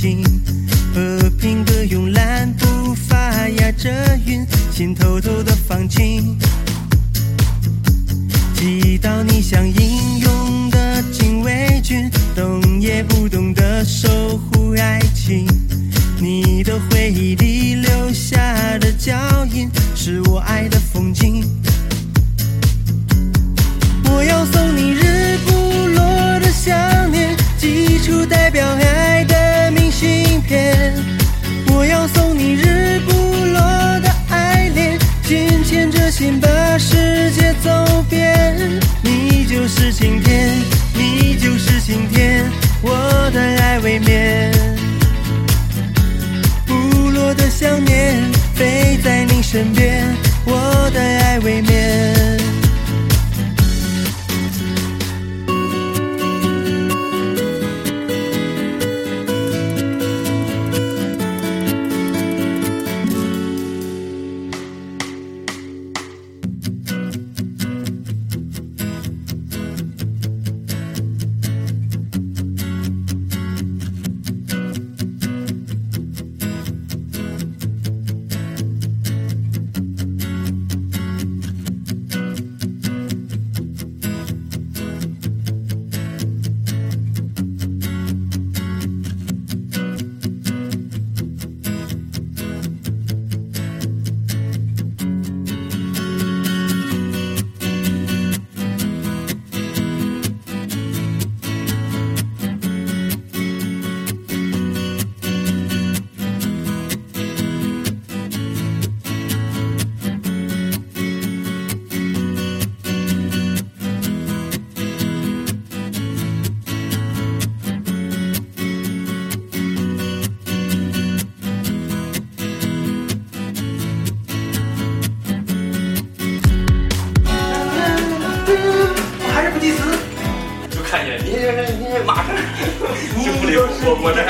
轻，和平的慵懒步伐压着云，心偷偷的放晴，祈祷你像英勇的禁卫军，动也不动的守护爱情，你的回忆里留下的脚印，是我爱的风景。心把世界走遍。你就是晴天，你就是晴天，我的爱未眠。不落的想念，飞在你身边，我的爱未眠。我还是不祭司，就看见你你马上就不理，我我这还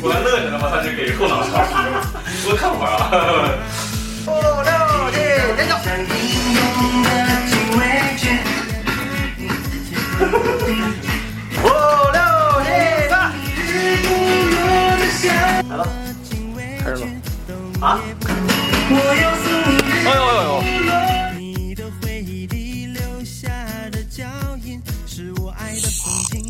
我还乐着呢，我操，就给后脑勺 我看会儿啊。五 六七，点走。像英勇的禁卫军。五六七，八。来了，开始了。啊？是我爱的风景。